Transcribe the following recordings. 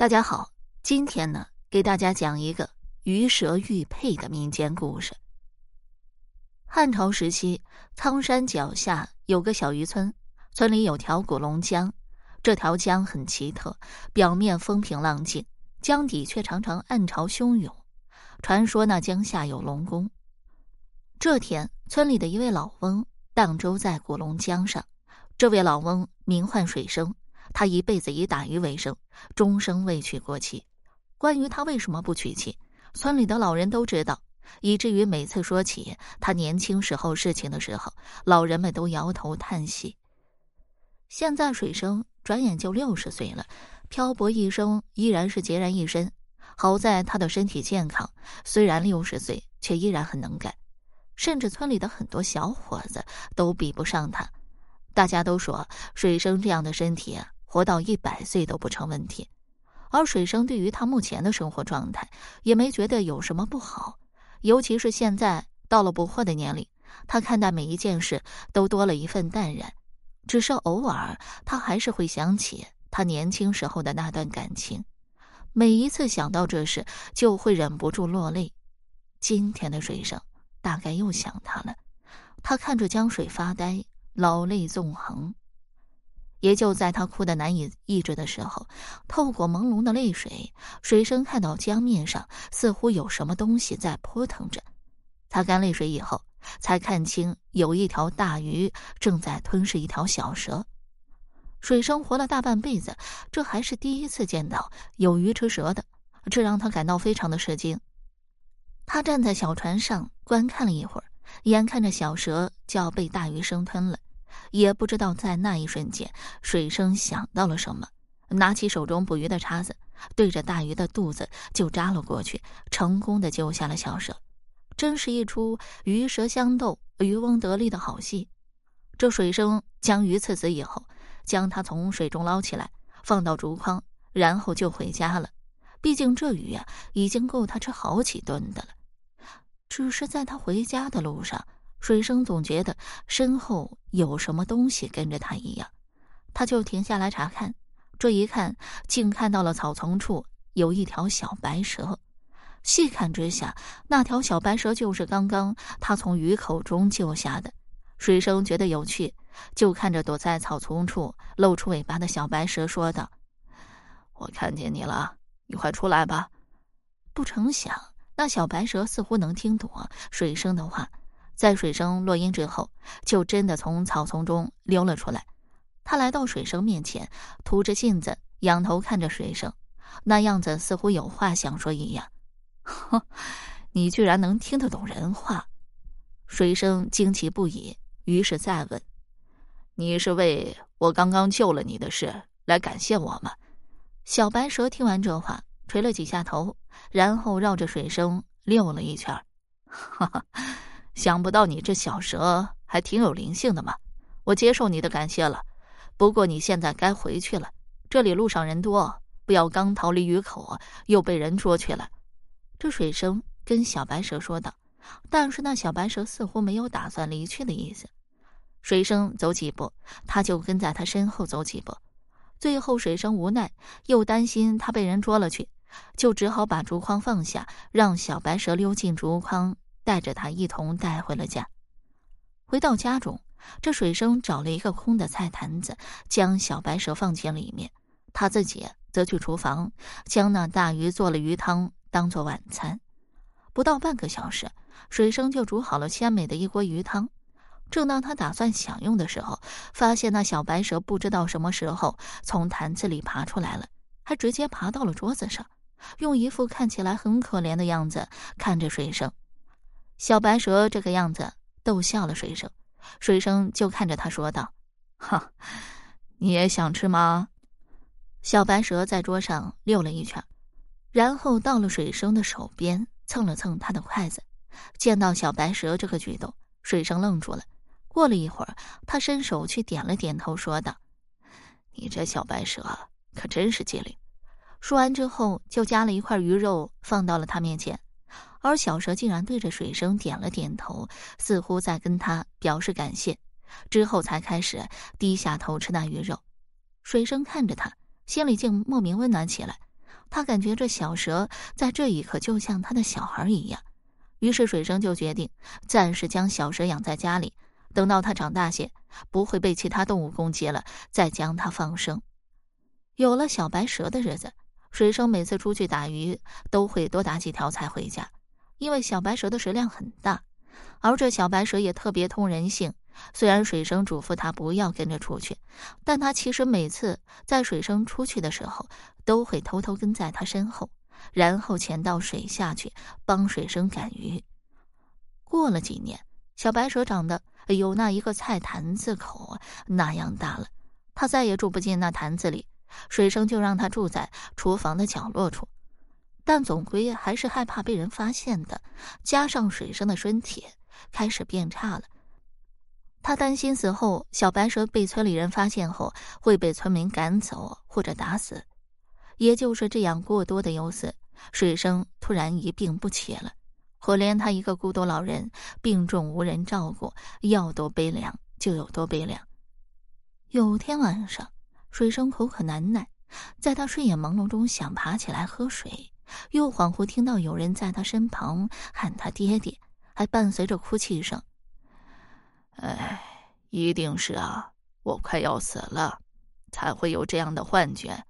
大家好，今天呢，给大家讲一个鱼蛇玉佩的民间故事。汉朝时期，苍山脚下有个小渔村，村里有条古龙江。这条江很奇特，表面风平浪静，江底却常常暗潮汹涌。传说那江下有龙宫。这天，村里的一位老翁荡舟在古龙江上。这位老翁名唤水生。他一辈子以打鱼为生，终生未娶过妻。关于他为什么不娶妻，村里的老人都知道，以至于每次说起他年轻时候事情的时候，老人们都摇头叹息。现在水生转眼就六十岁了，漂泊一生依然是孑然一身。好在他的身体健康，虽然六十岁，却依然很能干，甚至村里的很多小伙子都比不上他。大家都说水生这样的身体。活到一百岁都不成问题，而水生对于他目前的生活状态也没觉得有什么不好，尤其是现在到了不惑的年龄，他看待每一件事都多了一份淡然。只是偶尔，他还是会想起他年轻时候的那段感情，每一次想到这事，就会忍不住落泪。今天的水生大概又想他了，他看着江水发呆，老泪纵横。也就在他哭得难以抑制的时候，透过朦胧的泪水，水生看到江面上似乎有什么东西在扑腾着。擦干泪水以后，才看清有一条大鱼正在吞噬一条小蛇。水生活了大半辈子，这还是第一次见到有鱼吃蛇的，这让他感到非常的吃惊。他站在小船上观看了一会儿，眼看着小蛇就要被大鱼生吞了。也不知道在那一瞬间，水生想到了什么，拿起手中捕鱼的叉子，对着大鱼的肚子就扎了过去，成功的救下了小蛇。真是一出鱼蛇相斗、渔翁得利的好戏。这水生将鱼刺死以后，将它从水中捞起来，放到竹筐，然后就回家了。毕竟这鱼呀，已经够他吃好几顿的了。只是在他回家的路上。水生总觉得身后有什么东西跟着他一样，他就停下来查看。这一看，竟看到了草丛处有一条小白蛇。细看之下，那条小白蛇就是刚刚他从鱼口中救下的。水生觉得有趣，就看着躲在草丛处露出尾巴的小白蛇说道：“我看见你了，你快出来吧。”不成想，那小白蛇似乎能听懂水生的话。在水生落音之后，就真的从草丛中溜了出来。他来到水生面前，吐着信子，仰头看着水生，那样子似乎有话想说一样。哼，你居然能听得懂人话！水生惊奇不已，于是再问：“你是为我刚刚救了你的事来感谢我吗？”小白蛇听完这话，垂了几下头，然后绕着水生溜了一圈。哈哈。想不到你这小蛇还挺有灵性的嘛！我接受你的感谢了，不过你现在该回去了。这里路上人多，不要刚逃离鱼口又被人捉去了。这水生跟小白蛇说道，但是那小白蛇似乎没有打算离去的意思。水生走几步，他就跟在他身后走几步。最后水生无奈，又担心他被人捉了去，就只好把竹筐放下，让小白蛇溜进竹筐。带着他一同带回了家。回到家中，这水生找了一个空的菜坛子，将小白蛇放进里面。他自己则去厨房，将那大鱼做了鱼汤，当做晚餐。不到半个小时，水生就煮好了鲜美的一锅鱼汤。正当他打算享用的时候，发现那小白蛇不知道什么时候从坛子里爬出来了，还直接爬到了桌子上，用一副看起来很可怜的样子看着水生。小白蛇这个样子逗笑了水生，水生就看着他说道：“哈，你也想吃吗？”小白蛇在桌上溜了一圈，然后到了水生的手边蹭了蹭他的筷子。见到小白蛇这个举动，水生愣住了。过了一会儿，他伸手去点了点头，说道：“你这小白蛇可真是机灵。”说完之后，就夹了一块鱼肉放到了他面前。而小蛇竟然对着水生点了点头，似乎在跟他表示感谢，之后才开始低下头吃那鱼肉。水生看着他，心里竟莫名温暖起来。他感觉这小蛇在这一刻就像他的小孩一样，于是水生就决定暂时将小蛇养在家里，等到它长大些，不会被其他动物攻击了，再将它放生。有了小白蛇的日子，水生每次出去打鱼都会多打几条才回家，因为小白蛇的食量很大，而这小白蛇也特别通人性。虽然水生嘱咐他不要跟着出去，但他其实每次在水生出去的时候，都会偷偷跟在他身后，然后潜到水下去帮水生赶鱼。过了几年，小白蛇长得有那一个菜坛子口那样大了，他再也住不进那坛子里，水生就让他住在厨房的角落处，但总归还是害怕被人发现的。加上水生的身体开始变差了。他担心死后小白蛇被村里人发现后会被村民赶走或者打死，也就是这样过多的忧思，水生突然一病不起了。可怜他一个孤独老人，病重无人照顾，要多悲凉就有多悲凉。有天晚上，水生口渴难耐，在他睡眼朦胧中想爬起来喝水，又恍惚听到有人在他身旁喊他爹爹，还伴随着哭泣声。哎，一定是啊，我快要死了，才会有这样的幻觉。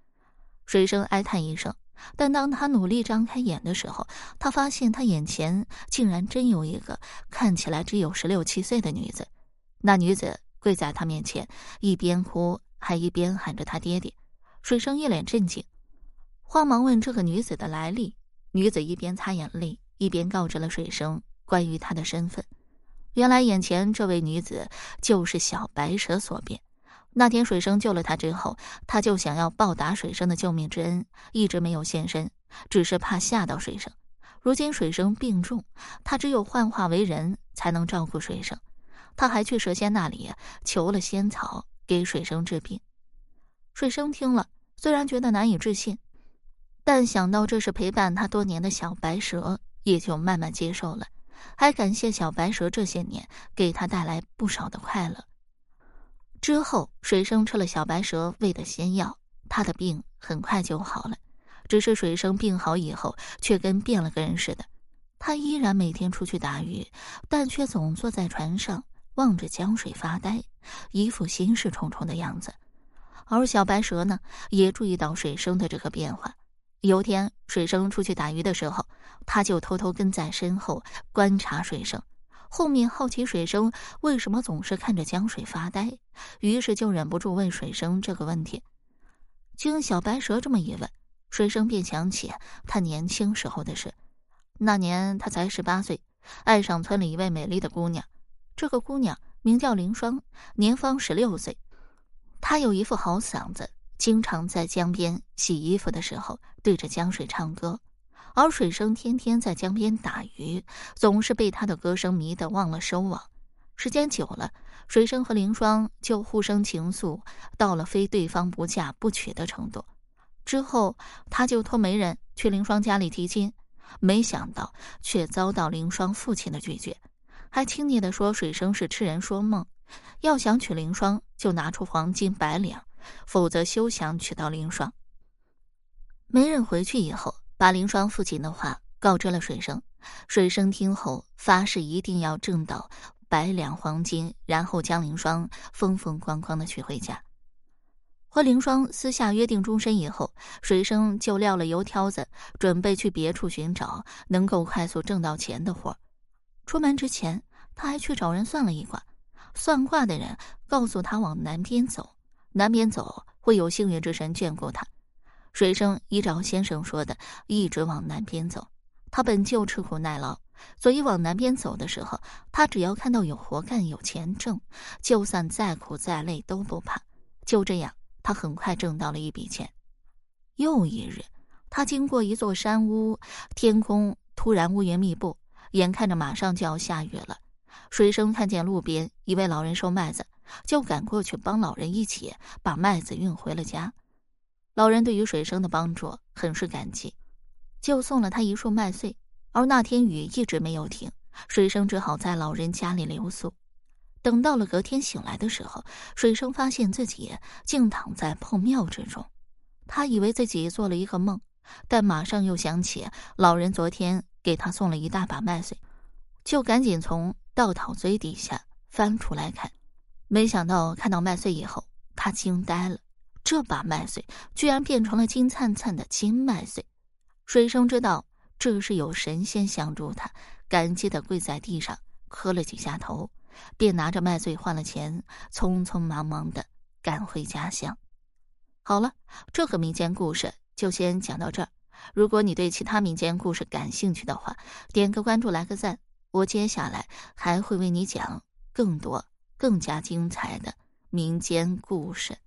水生哀叹一声，但当他努力张开眼的时候，他发现他眼前竟然真有一个看起来只有十六七岁的女子。那女子跪在他面前，一边哭还一边喊着他爹爹。水生一脸震惊，慌忙问这个女子的来历。女子一边擦眼泪，一边告知了水生关于她的身份。原来眼前这位女子就是小白蛇所变。那天水生救了她之后，她就想要报答水生的救命之恩，一直没有现身，只是怕吓到水生。如今水生病重，他只有幻化为人才能照顾水生。他还去蛇仙那里求了仙草，给水生治病。水生听了，虽然觉得难以置信，但想到这是陪伴他多年的小白蛇，也就慢慢接受了。还感谢小白蛇这些年给他带来不少的快乐。之后，水生吃了小白蛇喂的仙药，他的病很快就好了。只是水生病好以后，却跟变了个人似的。他依然每天出去打鱼，但却总坐在船上望着江水发呆，一副心事重重的样子。而小白蛇呢，也注意到水生的这个变化。有天，水生出去打鱼的时候，他就偷偷跟在身后观察水生。后面好奇水生为什么总是看着江水发呆，于是就忍不住问水生这个问题。经小白蛇这么一问，水生便想起他年轻时候的事。那年他才十八岁，爱上村里一位美丽的姑娘。这个姑娘名叫凌霜，年方十六岁，她有一副好嗓子。经常在江边洗衣服的时候对着江水唱歌，而水生天天在江边打鱼，总是被他的歌声迷得忘了收网。时间久了，水生和凌霜就互生情愫，到了非对方不嫁不娶的程度。之后，他就托媒人去凌霜家里提亲，没想到却遭到凌霜父亲的拒绝，还轻蔑地说水生是痴人说梦，要想娶凌霜就拿出黄金百两。否则休想娶到凌霜。媒人回去以后，把凌霜父亲的话告知了水生。水生听后发誓一定要挣到百两黄金，然后将凌霜风风光光的娶回家。和凌霜私下约定终身以后，水生就撂了油条子，准备去别处寻找能够快速挣到钱的活。出门之前，他还去找人算了一卦，算卦的人告诉他往南边走。南边走会有幸运之神眷顾他。水生依照先生说的，一直往南边走。他本就吃苦耐劳，所以往南边走的时候，他只要看到有活干、有钱挣，就算再苦再累都不怕。就这样，他很快挣到了一笔钱。又一日，他经过一座山屋，天空突然乌云密布，眼看着马上就要下雨了。水生看见路边一位老人收麦子。就赶过去帮老人一起把麦子运回了家。老人对于水生的帮助很是感激，就送了他一束麦穗。而那天雨一直没有停，水生只好在老人家里留宿。等到了隔天醒来的时候，水生发现自己竟躺在破庙之中。他以为自己做了一个梦，但马上又想起老人昨天给他送了一大把麦穗，就赶紧从稻草堆底下翻出来看。没想到看到麦穗以后，他惊呆了，这把麦穗居然变成了金灿灿的金麦穗。水生知道这是有神仙相助他，感激的跪在地上磕了几下头，便拿着麦穗换了钱，匆匆忙忙的赶回家乡。好了，这个民间故事就先讲到这儿。如果你对其他民间故事感兴趣的话，点个关注，来个赞，我接下来还会为你讲更多、更加精彩的民间故事。